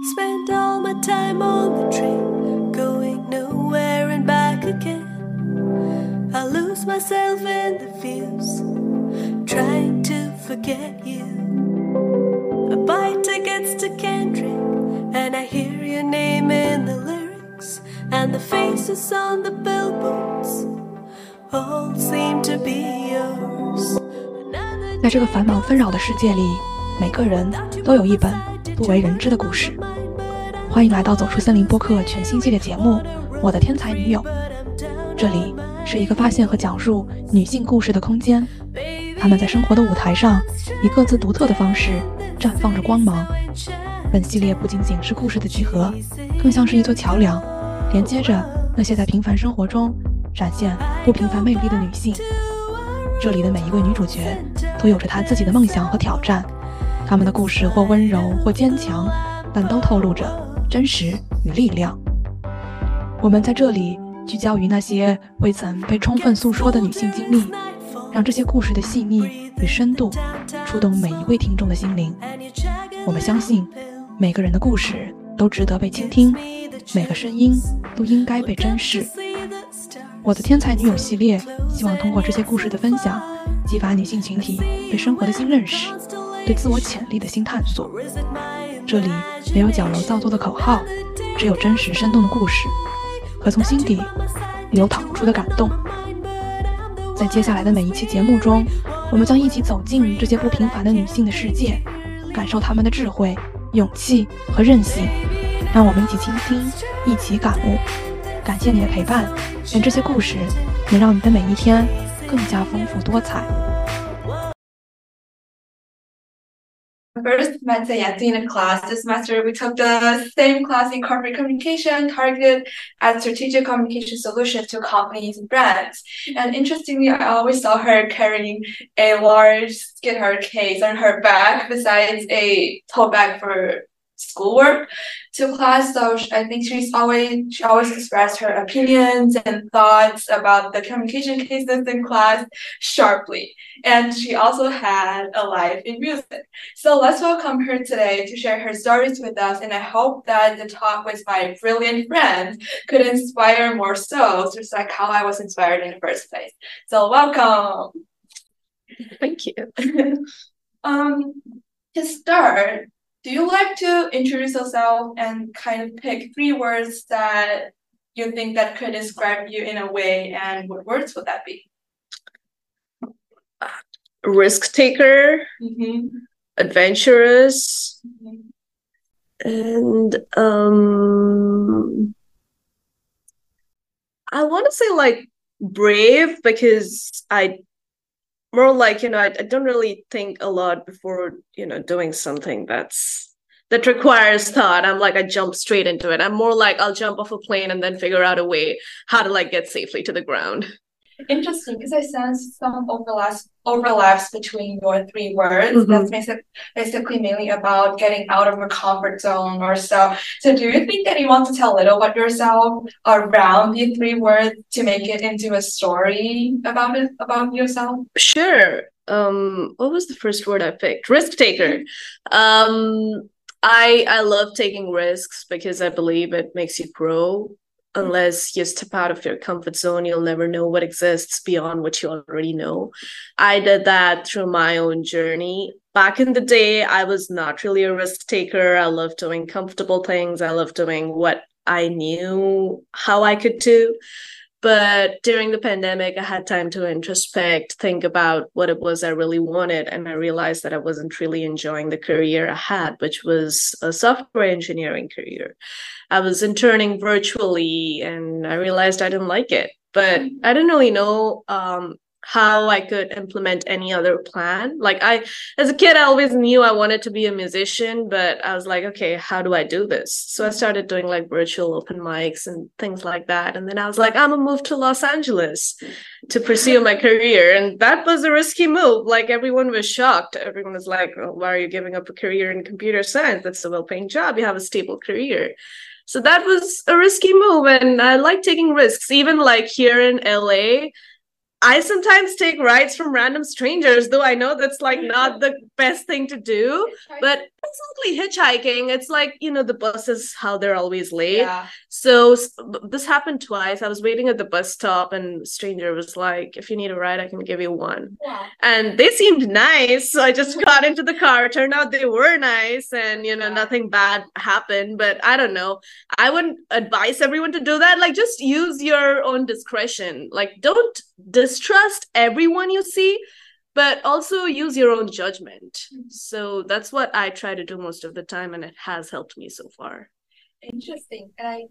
Spend all my time on the train, going nowhere and back again. I lose myself in the views, trying to forget you. I buy tickets to Kendrick, and I hear your name in the lyrics, and the faces on the billboards all seem to be yours. 在这个繁忙纷扰的世界里，每个人都有一本不为人知的故事。 欢迎来到《走出森林》播客全新系列节目《我的天才女友》。这里是一个发现和讲述女性故事的空间，她们在生活的舞台上以各自独特的方式绽放着光芒。本系列不仅仅是故事的集合，更像是一座桥梁，连接着那些在平凡生活中展现不平凡魅力的女性。这里的每一位女主角都有着她自己的梦想和挑战，她们的故事或温柔或坚强，但都透露着。真实与力量。我们在这里聚焦于那些未曾被充分诉说的女性经历，让这些故事的细腻与深度触动每一位听众的心灵。我们相信，每个人的故事都值得被倾听，每个声音都应该被珍视。我的天才女友系列希望通过这些故事的分享，激发女性群体对生活的新认识，对自我潜力的新探索。这里没有矫揉造作的口号，只有真实生动的故事和从心底流淌出的感动。在接下来的每一期节目中，我们将一起走进这些不平凡的女性的世界，感受她们的智慧、勇气和韧性。让我们一起倾听，一起感悟。感谢你的陪伴，愿这些故事能让你的每一天更加丰富多彩。First met Sayanti in a class this semester. We took the same class in corporate communication, targeted at strategic communication solutions to companies and brands. And interestingly, I always saw her carrying a large guitar case on her back, besides a tote bag for schoolwork to class. So I think she's always she always expressed her opinions and thoughts about the communication cases in class sharply. And she also had a life in music. So let's welcome her today to share her stories with us. And I hope that the talk with my brilliant friend could inspire more souls, just like how I was inspired in the first place. So welcome. Thank you. um, to start, do you like to introduce yourself and kind of pick three words that you think that could describe you in a way and what words would that be risk taker mm-hmm. adventurous mm-hmm. and um i want to say like brave because i more like you know I, I don't really think a lot before you know doing something that's that requires thought. I'm like i jump straight into it. I'm more like i'll jump off a plane and then figure out a way how to like get safely to the ground interesting because I sense some overlaps overlaps between your three words. Mm-hmm. That's basically, basically mainly about getting out of your comfort zone or so. So do you think that you want to tell a little about yourself around the three words to make it into a story about it about yourself? Sure. Um what was the first word I picked? Risk taker. Um I I love taking risks because I believe it makes you grow unless you step out of your comfort zone you'll never know what exists beyond what you already know. I did that through my own journey. Back in the day i was not really a risk taker. I loved doing comfortable things. I loved doing what i knew how i could do but during the pandemic i had time to introspect think about what it was i really wanted and i realized that i wasn't really enjoying the career i had which was a software engineering career I was interning virtually and I realized I didn't like it. But I didn't really know um, how I could implement any other plan. Like I as a kid I always knew I wanted to be a musician, but I was like, okay, how do I do this? So I started doing like virtual open mics and things like that. And then I was like, I'm gonna move to Los Angeles to pursue my career. And that was a risky move. Like everyone was shocked. Everyone was like, oh, why are you giving up a career in computer science? That's a well-paying job. You have a stable career. So that was a risky move, and I like taking risks. Even like here in LA, I sometimes take rides from random strangers, though I know that's like not the best thing to do. But exactly hitchhiking. It's like you know the buses how they're always late. Yeah. so this happened twice. I was waiting at the bus stop and stranger was like if you need a ride i can give you one. Wow. and they seemed nice. So i just got into the car. Turned out they were nice and you know Yeah. nothing bad happened but i don't know. I wouldn't advise everyone to do that. Like just use your own discretion. Like don't distrust everyone you see but also use your own judgment so that's what i try to do most of the time and it has helped me so far Interesting. And I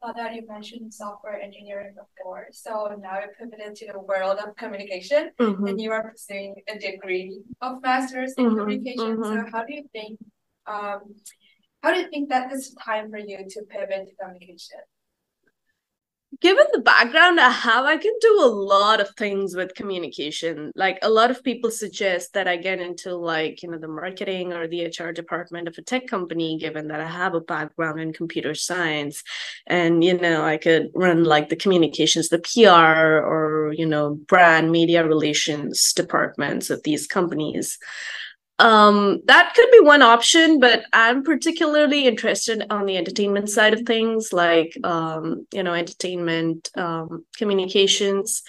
thought that you mentioned software engineering before. So now you pivoted to the world of communication Mhm. and you are pursuing a degree of master's in Mhm, communication. So mhm. how do you think um how do you think that that is time for you to pivot to communication? Given the background I have, I can do a lot of things with communication. Like a lot of people suggest that I get into like, you know, the marketing or the HR department of a tech company, given that I have a background in computer science. And, you know, I could run like the communications, the PR or, you know, brand media relations departments of these companies um that could be one option but i'm particularly interested on the entertainment side of things like um you know entertainment um communications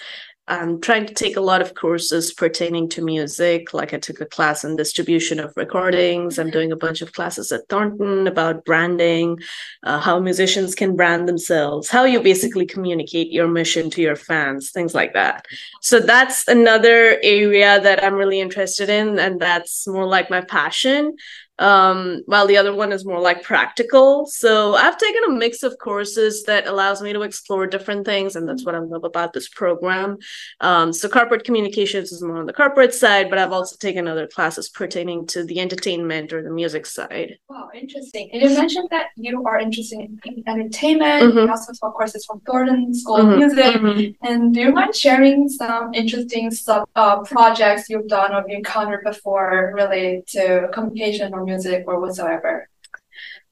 i'm trying to take a lot of courses pertaining to music. Like i took a class in distribution of recordings. I'm doing a bunch of classes at thornton about branding uh, how musicians can brand themselves how you basically communicate your mission to your fans things like that. So that's another area that I'm really interested in, and that's more like my passion. Um, while the other one is more like practical. So I've taken a mix of courses that allows me to explore different things, and that's what I love about this program. Um, so corporate communications is more on the corporate side, but I've also taken other classes pertaining to the entertainment or the music side. Wow, interesting. And you mentioned that you are interested in entertainment. You Mhm. also took courses from Thornton School of Mhm, Music. mhm. And do you mind sharing some interesting sub uh, projects you've done or you encountered before related to communication or music or whatsoever?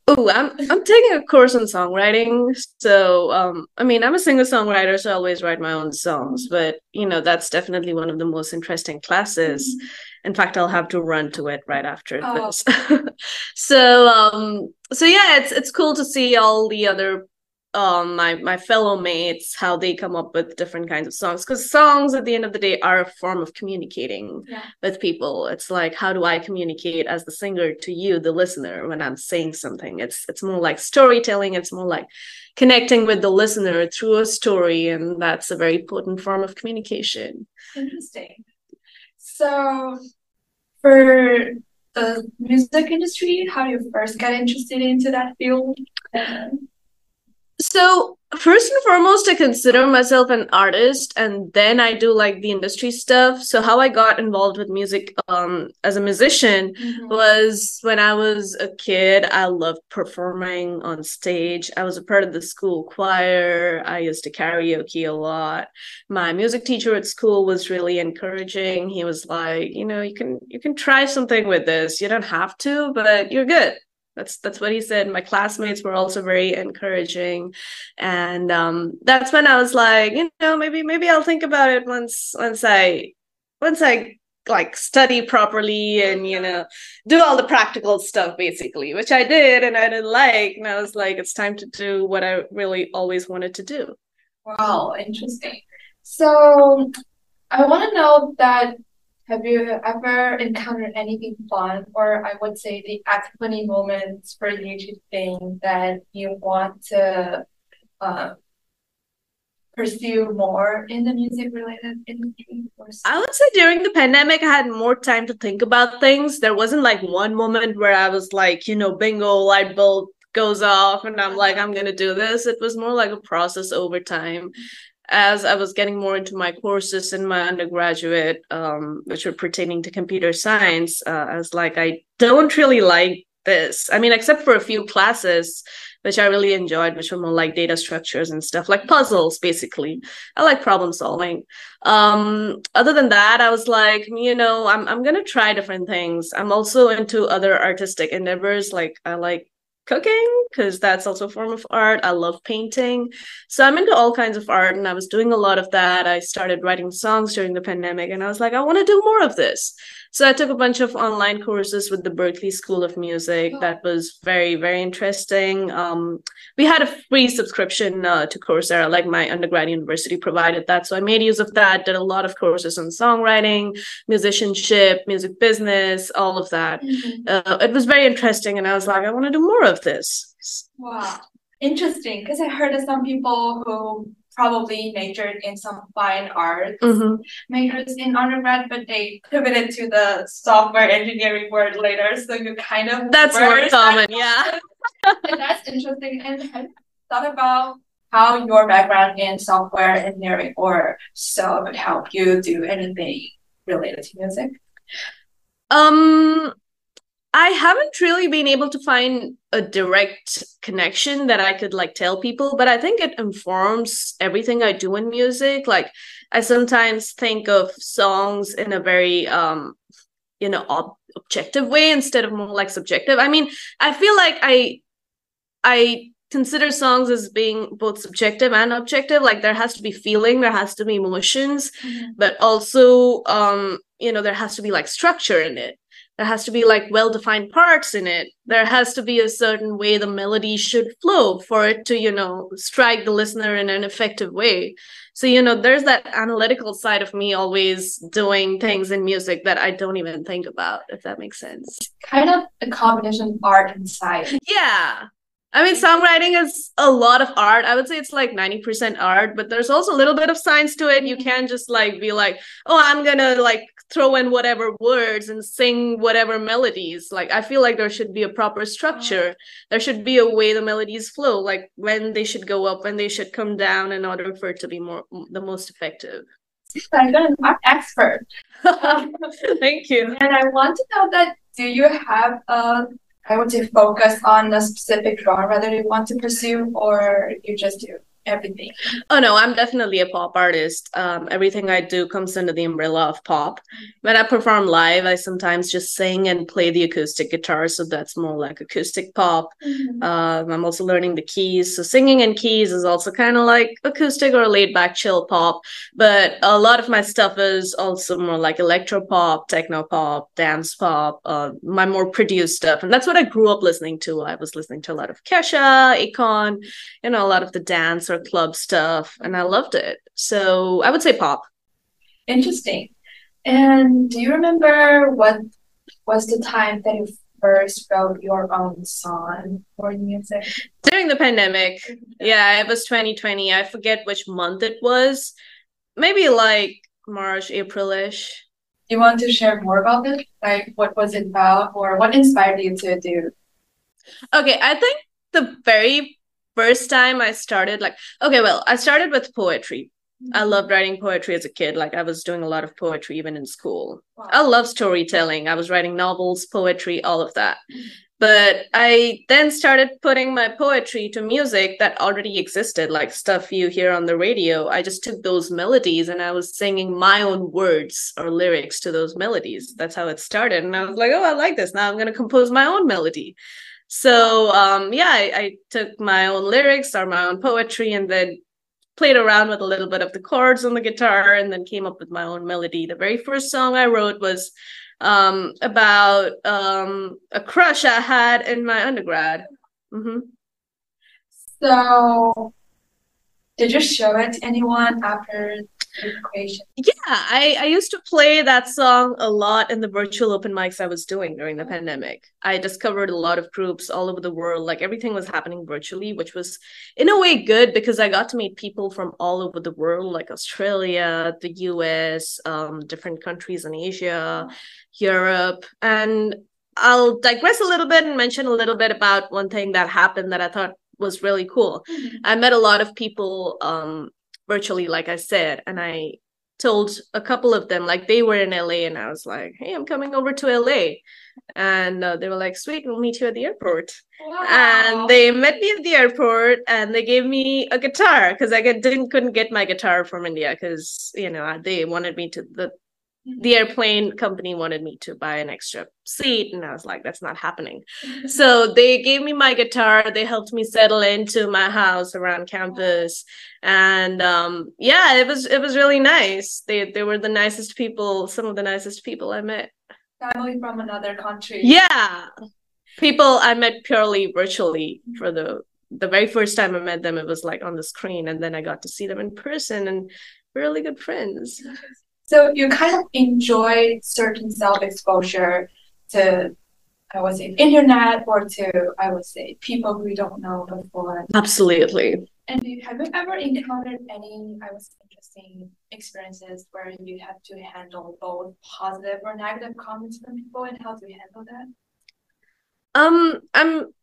Oh, I'm I'm taking a course in songwriting. So, um, I mean, I'm a singer-songwriter, so I always write my own songs, but you know, that's definitely one of the most interesting classes. In fact, I'll have to run to it right after Oh. this. So, um, so yeah, it's it's cool to see all the other um my my fellow mates how they come up with different kinds of songs because songs at the end of the day are a form of communicating Yeah. with people it's like how do i communicate as the singer to you the listener when i'm saying something it's it's more like storytelling it's more like connecting with the listener through a story and that's a very potent form of communication Interesting. So, for the music industry, how do you first get interested into that field? So first and foremost, I consider myself an artist, and then I do like the industry stuff. So how I got involved with music um as a musician was when I was a kid. I loved performing on stage. I was a part of the school choir. I used to karaoke a lot. My music teacher at school was really encouraging. He was like, you know, you can you can try something with this. You don't have to, but you're good. That's that's what he said. My classmates were also very encouraging, and um, that's when I was like, you know, maybe maybe I'll think about it once once I once I like study properly and you know do all the practical stuff basically, which I did and I didn't like, and I was like, it's time to do what I really always wanted to do. Wow, interesting. So, I want to know that have you ever encountered anything fun, or I would say the funny moments for you to think that you want to uh, pursue more in the music related industry? I would say during the pandemic, I had more time to think about things. There wasn't like one moment where I was like, you know, bingo, light bulb goes off, and I'm like, I'm gonna do this. It was more like a process over time. As I was getting more into my courses in my undergraduate, um, which were pertaining to computer science, uh, I was like, I don't really like this. I mean, except for a few classes, which I really enjoyed, which were more like data structures and stuff, like puzzles, basically. I like problem solving um other than that i was like you know i'm i'm going to try different things i'm also into other artistic endeavors like i like cooking because that's also a form of art. I love painting. So I'm into all kinds of art and I was doing a lot of that. I started writing songs during the pandemic and I was like, I want to do more of this. So I took a bunch of online courses with the Berklee School of Music. Oh. That was very, very interesting. Um, we had a free subscription uh, to Coursera, like my undergrad university provided that. So I made use of that, did a lot of courses on songwriting, musicianship, music business, all of that. Mm-hmm. Uh, it was very interesting. And I was like, I want to do more of this. Wow. Interesting. Because I heard of some people who probably majored in some fine arts mm-hmm. majors in undergrad, but they pivoted to the software engineering world later. So you kind of that's more common, yeah. and that's interesting. And have thought about how your background in software engineering or so would help you do anything related to music? Um, I haven't really been able to find a direct connection that I could like tell people, but I think it informs everything I do in music. Like I sometimes think of songs in a very um you know ob- objective way instead of more like subjective. I mean, I feel like I I consider songs as being both subjective and objective like there has to be feeling there has to be emotions mm-hmm. but also um you know there has to be like structure in it there has to be like well defined parts in it. There has to be a certain way the melody should flow for it to you know strike the listener in an effective way. So you know there's that analytical side of me always doing things in music that i don't even think about if that makes sense. Kind of a combination of art and science. Yeah I mean, songwriting is a lot of art. I would say it's like 90% art, but there's also a little bit of science to it. You can't just like be like, oh, I'm gonna like throw in whatever words and sing whatever melodies. Like, I feel like there should be a proper structure. There should be a way the melodies flow, like when they should go up, when they should come down in order for it to be more the most effective. I'm an art expert. Thank you. And I want to know that do you have a I would say focus on a specific genre that you want to pursue, or you just do everything? Oh no, I'm definitely a pop artist. Um, everything I do comes under the umbrella of pop. When I perform live, I sometimes just sing and play the acoustic guitar, so that's more like acoustic pop. Mm-hmm. Um, I'm also learning the keys, so singing in keys is also kind of like acoustic or laid back chill pop. But a lot of my stuff is also more like electro pop, techno pop, dance pop, uh, my more produced stuff, and that's what I grew up listening to. I was listening to a lot of Kesha, Akon, you know, a lot of the dance or club stuff, and I loved it. So I would say pop. Interesting. And do you remember what was the time that you first wrote your own song for music? During the pandemic. Yeah, it was 2020. I forget which month it was. Maybe like March, Aprilish. Do you want to share more about it? Like what was it about or what inspired you to do? Okay, I think the very first time I started, like, okay, well, I started with poetry. I mm-hmm. loved writing poetry as a kid. Like I was doing a lot of poetry even in school. Wow. I love storytelling. I was writing novels, poetry, all of that. Mm-hmm. But I then started putting my poetry to music that already existed, like stuff you hear on the radio. I just took those melodies and I was singing my own words or lyrics to those melodies. That's how it started. And I was like, oh, I like this. Now I'm going to compose my own melody. So um, yeah, I, I took my own lyrics or my own poetry and then played around with a little bit of the chords on the guitar and then came up with my own melody. The very first song I wrote was um, about um, a crush I had in my undergrad. Mm-hmm. So, did you show it to anyone after yeah, I, I used to play that song a lot in the virtual open mics I was doing during the pandemic. I discovered a lot of groups all over the world. Like everything was happening virtually, which was in a way good because I got to meet people from all over the world, like Australia, the US, um, different countries in Asia, Europe. And I'll digress a little bit and mention a little bit about one thing that happened that I thought was really cool. Mm-hmm. I met a lot of people um, virtually, like I said, and I told a couple of them like they were in LA, and I was like, "Hey, I'm coming over to LA," and uh, they were like, "Sweet, we'll meet you at the airport." Wow. And they met me at the airport, and they gave me a guitar because I didn't couldn't get my guitar from India because you know they wanted me to the the airplane company wanted me to buy an extra seat and i was like that's not happening. So they gave me my guitar they helped me settle into my house around campus and um, yeah it was it was really nice. They they were the nicest people some of the nicest people i met. Family from another country. Yeah. People i met purely virtually. For the the very first time i met them it was like on the screen and then i got to see them in person and really good friends so you kind of enjoy certain self-exposure to I would say internet or to I would say people who you don't know before. Absolutely. And you, have you ever encountered any I was interesting experiences where you have to handle both positive or negative comments from people and how do you handle that? Um I'm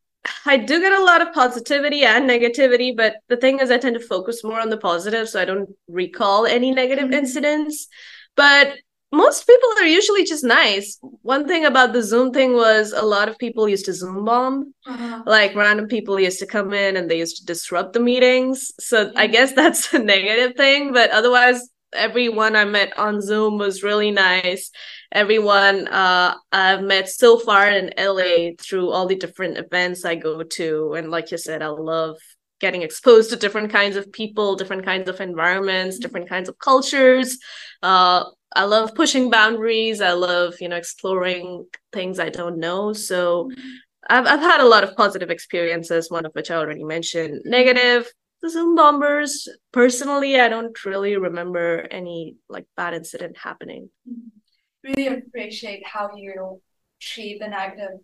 I do get a lot of positivity and negativity, but the thing is, I tend to focus more on the positive, so I don't recall any negative mm-hmm. incidents. But most people are usually just nice. One thing about the Zoom thing was a lot of people used to Zoom bomb. Uh-huh. Like random people used to come in and they used to disrupt the meetings. So. I guess that's a negative thing. But otherwise, everyone I met on Zoom was really nice. Everyone uh, I've met so far in LA through all the different events I go to. And like you said, I love getting exposed to different kinds of people, different kinds of environments, different kinds of cultures. Uh, I love pushing boundaries. I love, you know, exploring things I don't know. So mm-hmm. I've I've had a lot of positive experiences, one of which I already mentioned. Negative, the Zoom bombers. Personally, I don't really remember any like bad incident happening. Mm-hmm. Really appreciate how you treat the negative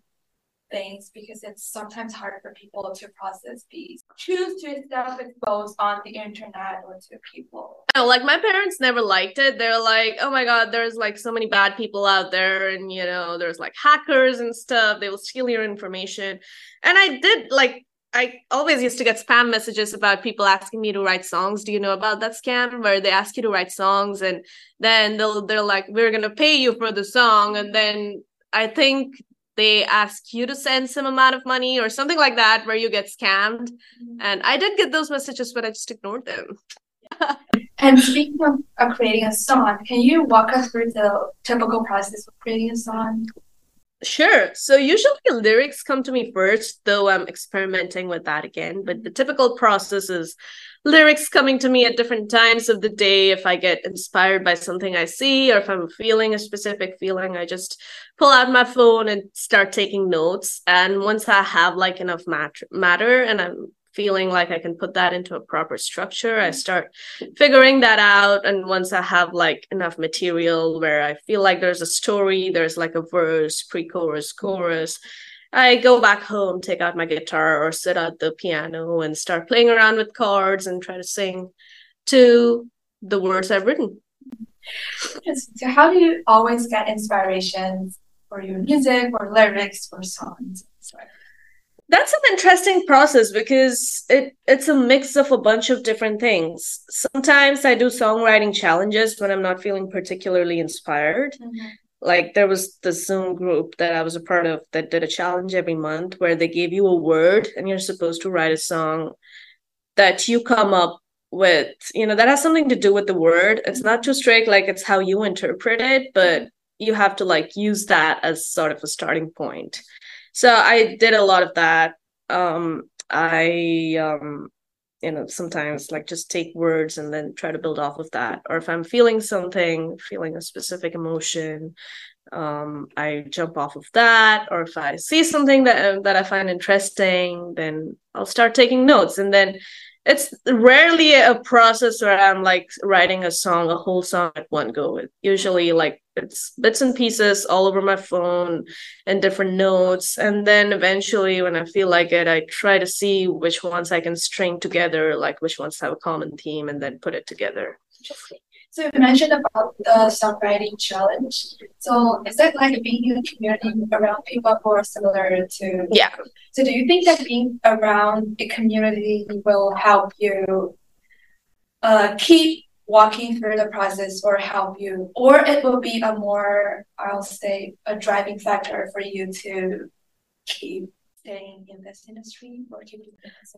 things because it's sometimes hard for people to process these. Choose to self-expose on the internet or to people. No, like my parents never liked it. They're like, oh my god, there's like so many bad people out there, and you know, there's like hackers and stuff. They will steal your information. And I did like I always used to get spam messages about people asking me to write songs. Do you know about that scam where they ask you to write songs and then they'll they're like, we're gonna pay you for the song, and then I think they ask you to send some amount of money or something like that where you get scammed. Mm-hmm. And I did get those messages, but I just ignored them. and speaking of uh, creating a song, can you walk us through the typical process of creating a song? Sure. So usually lyrics come to me first, though I'm experimenting with that again. But the typical process is lyrics coming to me at different times of the day. If I get inspired by something I see, or if I'm feeling a specific feeling, I just pull out my phone and start taking notes. And once I have like enough mat- matter and I'm feeling like I can put that into a proper structure, I mm. start figuring that out. And once I have like enough material where I feel like there's a story, there's like a verse, pre chorus, mm. chorus, I go back home, take out my guitar or sit at the piano and start playing around with chords and try to sing to the words I've written. So, how do you always get inspiration for your music or lyrics or songs? That's an interesting process because it it's a mix of a bunch of different things. Sometimes I do songwriting challenges when I'm not feeling particularly inspired. Mm-hmm like there was the zoom group that i was a part of that did a challenge every month where they gave you a word and you're supposed to write a song that you come up with you know that has something to do with the word it's not too strict like it's how you interpret it but you have to like use that as sort of a starting point so i did a lot of that. Um i um you know sometimes like just take words and then try to build off of that. Or if i'm feeling something feeling a specific emotion um i jump off of that. Or if i see something that that i find interesting then i'll start taking notes. And then it's rarely a process where I'm like writing a song, a whole song at one go. It usually like it's bits and pieces all over my phone and different notes. And then eventually when I feel like it, I try to see which ones I can string together, like which ones have a common theme and then put it together. So you mentioned about the songwriting challenge. So is that like being in a community around people who are similar to Yeah. So do you think that being around a community will help you uh, keep walking through the process or help you or it will be a more I'll say a driving factor for you to keep staying in this industry or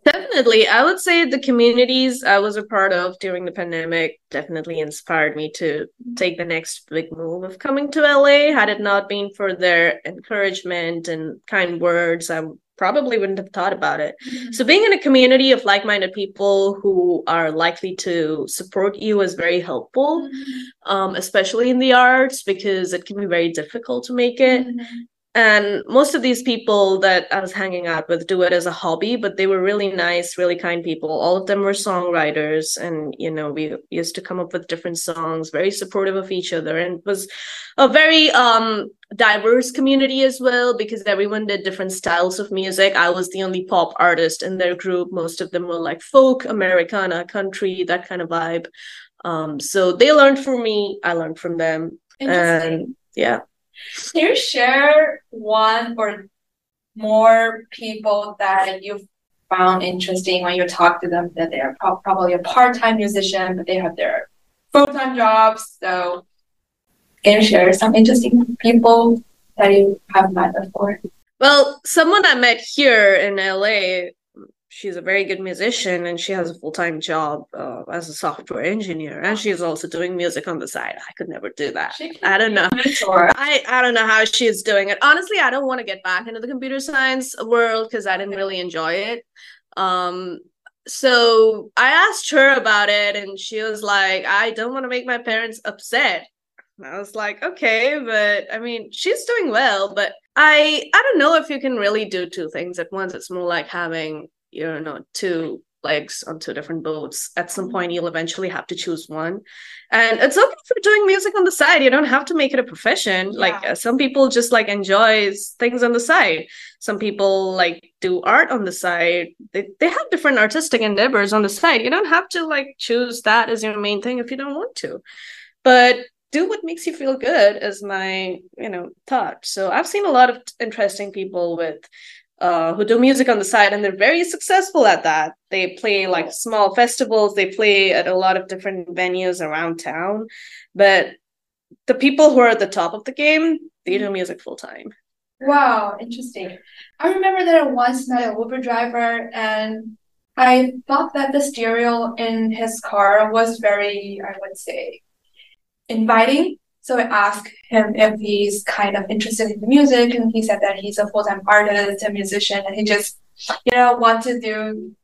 Definitely. I would say the communities I was a part of during the pandemic definitely inspired me to take the next big move of coming to LA. Had it not been for their encouragement and kind words, I probably wouldn't have thought about it. Mm-hmm. So being in a community of like-minded people who are likely to support you is very helpful, mm-hmm. um, especially in the arts because it can be very difficult to make it. Mm-hmm and most of these people that i was hanging out with do it as a hobby but they were really nice really kind people. All of them were songwriters and you know we used to come up with different songs very supportive of each other and it was a very um diverse community as well because everyone did different styles of music. I was the only pop artist in their group. Most of them were like folk americana country that kind of vibe. Um so they learned from me i learned from them. And yeah can you share one or more people that you found interesting when you talk to them that they're pro- probably a part-time musician, but they have their full-time jobs. So can you share some interesting people that you have met before? Well, someone I met here in LA she's a very good musician and she has a full-time job uh, as a software engineer and she's also doing music on the side. I could never do that. I don't know. I, I don't know how she's doing it. Honestly i don't want to get back into the computer science world because i didn't really enjoy it. Um so i asked her about it and she was like i don't want to make my parents upset. I was like, okay, but I mean, she's doing well, but I I don't know if you can really do two things at once. It's more like having you know two legs on two different boats. At some mm-hmm. point you'll eventually have to choose one. And it's okay for doing music on the side. You don't have to make it a profession. Yeah. like uh, some people just like enjoys things on the side. Some people like do art on the side. They, they have different artistic endeavors on the side. You don't have to like choose that as your main thing if you don't want to. But do what makes you feel good is my you know thought. So i've seen a lot of interesting people with uh, who do music on the side and they're very successful at that. They play like small festivals, they play at a lot of different venues around town. But the people who are at the top of the game, they do music full time. Wow, interesting. I remember that I once met a Uber driver and I thought that the stereo in his car was very, I would say, inviting so I asked him if he's kind of interested in the music, and he said that he's a full time artist and musician, and he just, you know, want to do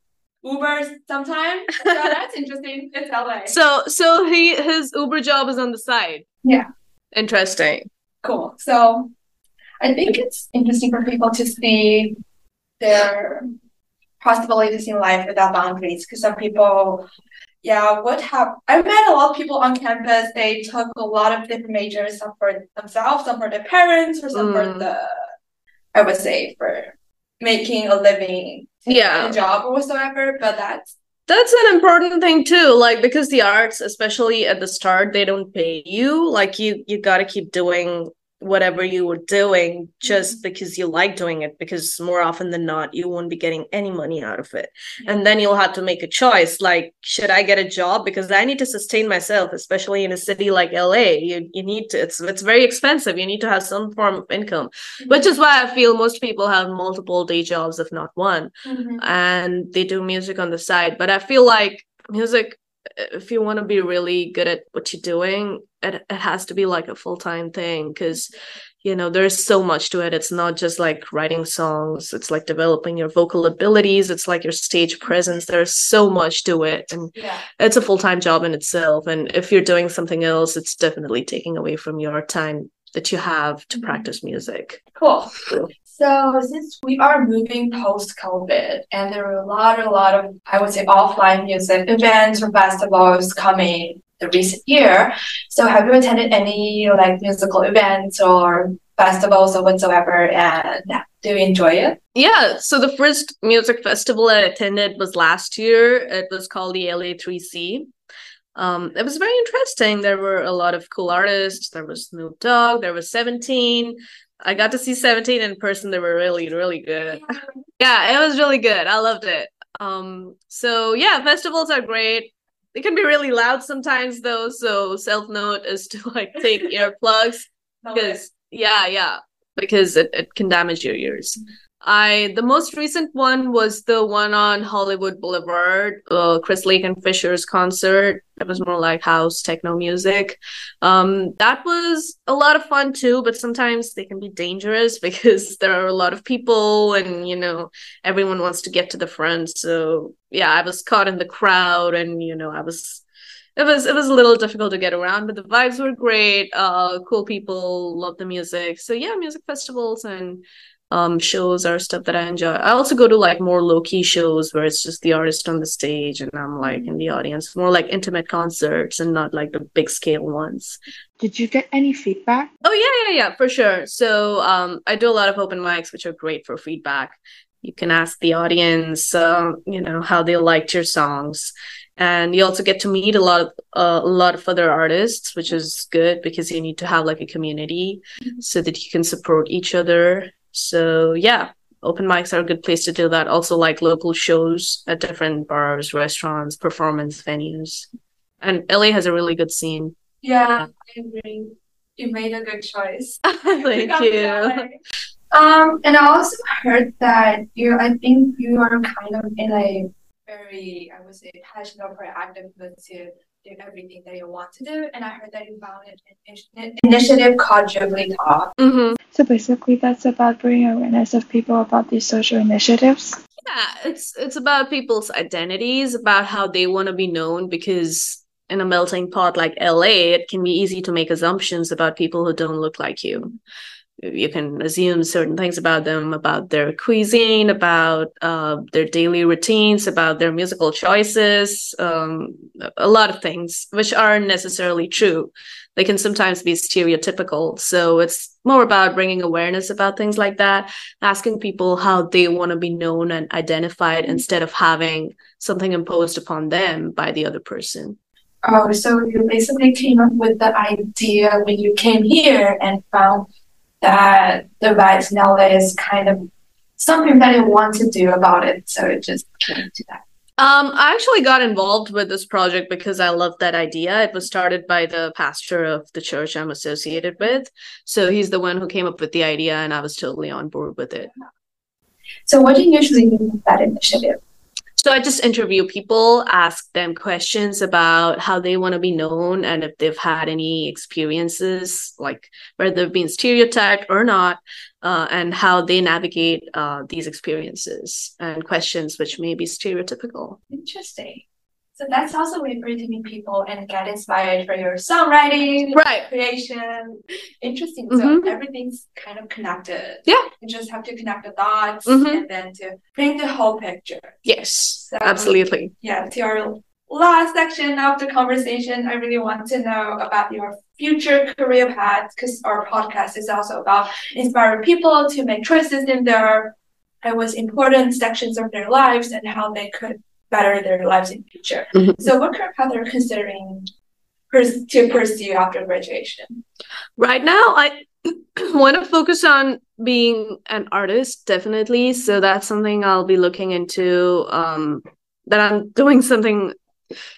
Uber sometime. so that's interesting. It's LA. So, so he his Uber job is on the side. Yeah. Interesting. Cool. So, I think it's interesting for people to see their possibilities in life without boundaries, because some people yeah, what have I met a lot of people on campus. They took a lot of different majors, some for themselves, some for their parents, or some mm. for the I would say for making a living, yeah, a job or whatsoever. But that's that's an important thing too like because the arts especially at the start they don't pay you like you you got to keep doing whatever you were doing just mm-hmm. because you like doing it because more often than not you won't be getting any money out of it. And then you'll have to make a choice like should i get a job? Because i need to sustain myself especially in a city like la you, you need to it's it's very expensive. You need to have some form of income mm-hmm. which is why i feel most people have multiple day jobs if not one. Mm-hmm. and they do music on the side. But i feel like music if you want to be really good at what you're doing it, it has to be like a full-time thing because you know there's so much to it. It's not just like writing songs. It's like developing your vocal abilities. It's like your stage presence. There's so much to it and yeah. it's a full-time job in itself and if you're doing something else it's definitely taking away from your time that you have to mm-hmm. practice music cool so since we are moving post COVID and there are a lot, a lot of, I would say, offline music events or festivals coming the recent year. So have you attended any like musical events or festivals or whatsoever? And do you enjoy it? Yeah. So the first music festival I attended was last year. It was called the LA3C. Um, it was very interesting. There were a lot of cool artists. There was Snoop Dogg. There was Seventeen. I got to see 17 in person. They were really, really good. yeah, it was really good. I loved it. Um, so yeah, festivals are great. They can be really loud sometimes though. So self note is to like take earplugs because yeah, yeah, because it, it can damage your ears. I the most recent one was the one on Hollywood Boulevard, uh, Chris Lake and Fisher's concert. It was more like house techno music. Um, that was a lot of fun too, but sometimes they can be dangerous because there are a lot of people and you know everyone wants to get to the front. So yeah, I was caught in the crowd and you know I was it was it was a little difficult to get around, but the vibes were great. Uh, cool people, love the music. So yeah, music festivals and um shows are stuff that I enjoy. I also go to like more low key shows where it's just the artist on the stage and I'm like in the audience, more like intimate concerts and not like the big scale ones. Did you get any feedback? Oh yeah, yeah, yeah, for sure. So um I do a lot of open mics which are great for feedback. You can ask the audience, uh, you know, how they liked your songs and you also get to meet a lot of uh, a lot of other artists which is good because you need to have like a community so that you can support each other so yeah, open mics are a good place to do that. Also, like local shows at different bars, restaurants, performance venues, and LA has a really good scene. Yeah, I agree. You made a good choice. Thank you. Um, and I also heard that you. I think you are kind of in a very, I would say, passionate or proactive mood to do everything that you want to do. And I heard that you founded an initiative called Jubilee Talk. Mm-hmm. So basically, that's about bringing awareness of people about these social initiatives. Yeah, it's it's about people's identities, about how they want to be known. Because in a melting pot like LA, it can be easy to make assumptions about people who don't look like you you can assume certain things about them about their cuisine about uh, their daily routines about their musical choices um, a lot of things which aren't necessarily true. They can sometimes be stereotypical. So it's more about bringing awareness about things like that asking people how they want to be known and identified instead of having something imposed upon them by the other person. Oh so you basically came up with the idea when you came here and found that the vibes now is kind of something that I want to do about it. So it just came to that. Um, I actually got involved with this project because I loved that idea. It was started by the pastor of the church I'm associated with. So he's the one who came up with the idea, and I was totally on board with it. So, what do you usually do with that initiative? So I just interview people, ask them questions about how they want to be known and if they've had any experiences, like whether they've been stereotyped or not, uh, and how they navigate uh, these experiences and questions which may be stereotypical. Interesting. So that's also way for you to meet people and get inspired for your songwriting, right? Creation. Interesting. Mm-hmm. So everything's kind of connected. Yeah. You just have to connect the dots mm-hmm. and then to paint the whole picture. Yes. So, absolutely. Yeah. To our last section of the conversation, I really want to know about your future career path because our podcast is also about inspiring people to make choices in their it was important sections of their lives and how they could better their lives in the future. Mm-hmm. So, what career path are you considering pers- to pursue after graduation? Right now, I want to focus on being an artist, definitely. So that's something I'll be looking into. Um, that I'm doing something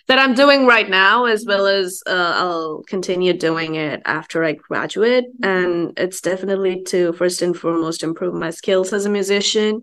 that I'm doing right now, as well as uh, I'll continue doing it after I graduate. And it's definitely to first and foremost improve my skills as a musician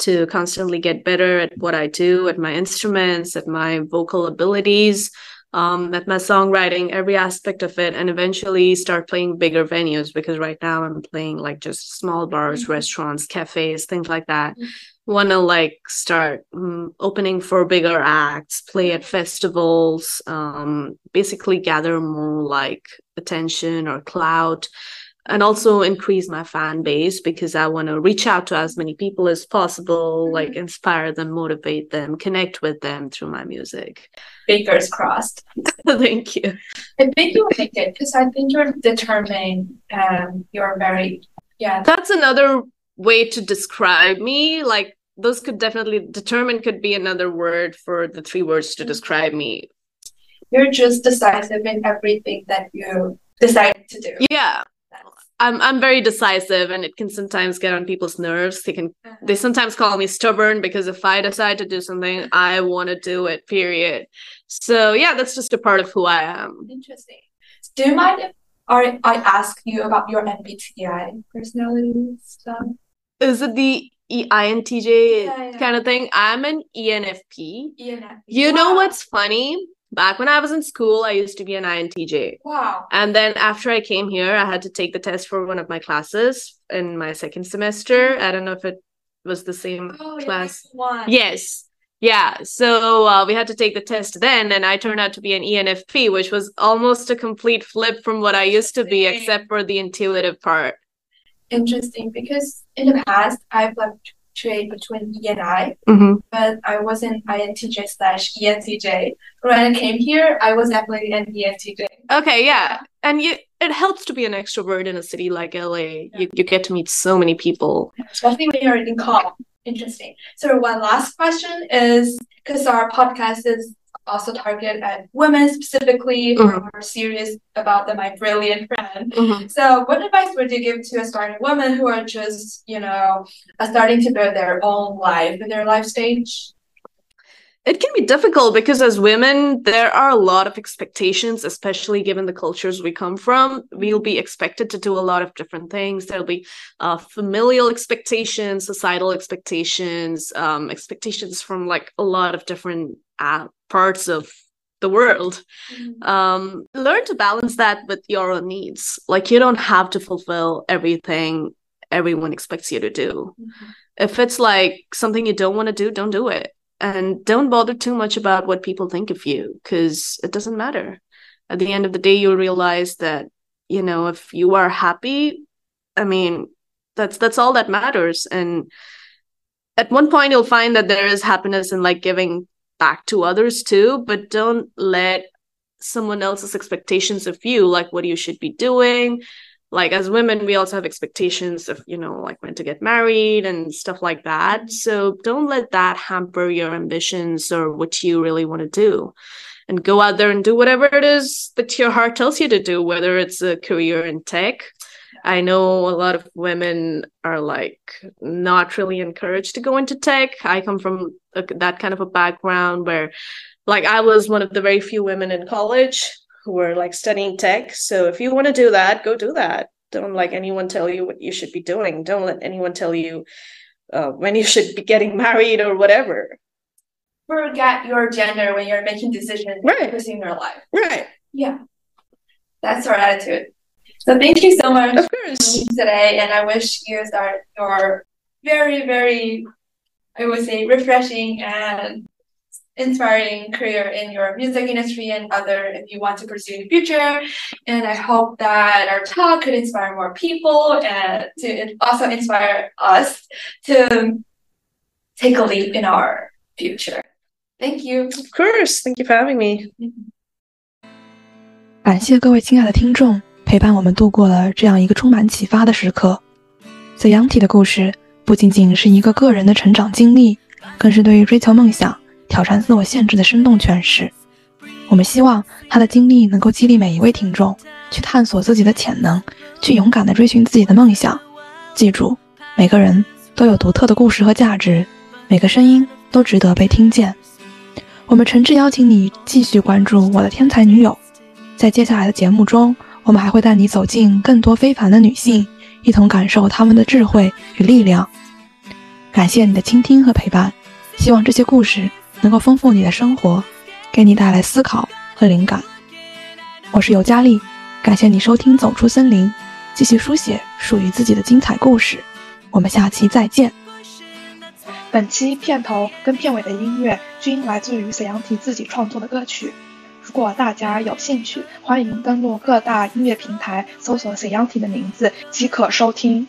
to constantly get better at what I do, at my instruments, at my vocal abilities, um, at my songwriting, every aspect of it, and eventually start playing bigger venues because right now I'm playing like just small bars, mm-hmm. restaurants, cafes, things like that. Mm-hmm. Want to like start um, opening for bigger acts, play at festivals, um, basically gather more like attention or clout and also increase my fan base because I want to reach out to as many people as possible, like inspire them, motivate them, connect with them through my music. Fingers crossed. Thank you. I think you'll make it because I think you're determined and you're very, yeah. That's another way to describe me. Like, those could definitely determine could be another word for the three words to describe me. You're just decisive in everything that you decide to do. Yeah. I'm I'm very decisive and it can sometimes get on people's nerves. They can uh-huh. they sometimes call me stubborn because if I decide to do something, I want to do it, period. So yeah, that's just a part of who I am. Interesting. Do you mind if I, I ask you about your MBTI personality stuff? Is it the E- INTJ Yeah, yeah. kind of thing. I'm an ENFP. ENFP. You know what's funny? Back when I was in school, I used to be an INTJ. Wow. And then after I came here, I had to take the test for one of my classes in my second semester. I don't know if it was the same Oh, class. one. Yes. Yeah. So uh, we had to take the test then, and I turned out to be an ENFP, which was almost a complete flip from what I used to be, except for the intuitive part. Interesting because in the past I fluctuate between E and I, Mm-hmm. but I wasn't INTJ slash ENTJ. When I came here, I was definitely an ENTJ. Okay, yeah. And you it helps to be an extrovert in a city like LA. You you get to meet so many people. especially when you're in calm. Interesting. So one last question is because our podcast is also targeted at women specifically who Mhm. are serious about the my brilliant friend. Mhm. So what advice would you give to aspiring women who are just, you know, starting to build their own life in their life stage? It can be difficult because as women, there are a lot of expectations, especially given the cultures we come from. We'll be expected to do a lot of different things. There'll be uh, familial expectations, societal expectations, um, expectations from like a lot of different uh, parts of the world. Um, learn to balance that with your own needs. Like you don't have to fulfill everything everyone expects you to do. If it's like something you don't want to do, don't do it and don't bother too much about what people think of you because it doesn't matter. At the end of the day you'll realize that you know if you are happy i mean that's that's all that matters. And at one point you'll find that there is happiness in like giving back to others too but don't let someone else's expectations of you like what you should be doing like as women we also have expectations of you know like when to get married and stuff like that. So don't let that hamper your ambitions or what you really want to do. And go out there and do whatever it is that your heart tells you to do whether it's a career in tech. I know a lot of women are like not really encouraged to go into tech. I come from a, that kind of a background where like i was one of the very few women in college who are like studying tech. So if you want to do that, go do that. Don't like anyone tell you what you should be doing. Don't let anyone tell you uh, when you should be getting married or whatever. Forget your gender when you're making decisions Right. pursuing your life. Right. Yeah. That's our attitude. So thank you so much Of course. today, and I wish you start your very, very, I would say, refreshing and inspiring career in your music industry and other if you want to pursue in the future. And I hope that our talk could inspire more people and to also inspire us to take a leap in our future. Thank you. Of course. Thank you for having me. 感谢各位亲爱的听众陪伴我们度过了这样一个充满启发的时刻。The Young 的故事不仅仅是一个个人的成长经历，更是对于追求梦想、 挑战自我限制的生动诠释。我们希望他的经历能够激励每一位听众去探索自己的潜能，去勇敢地追寻自己的梦想。记住，每个人都有独特的故事和价值，每个声音都值得被听见。我们诚挚邀请你继续关注《我的天才女友》。在接下来的节目中，我们还会带你走进更多非凡的女性，一同感受她们的智慧与力量。感谢你的倾听和陪伴，希望这些故事能够丰富你的生活，给你带来思考和灵感。我是尤佳丽，感谢你收听《走出森林》，继续书写属于自己的精彩故事。我们下期再见。本期片头跟片尾的音乐均来自于 Sayanti 自己创作的歌曲。如果大家有兴趣，欢迎登录各大音乐平台搜索 Sayanti 的名字即可收听。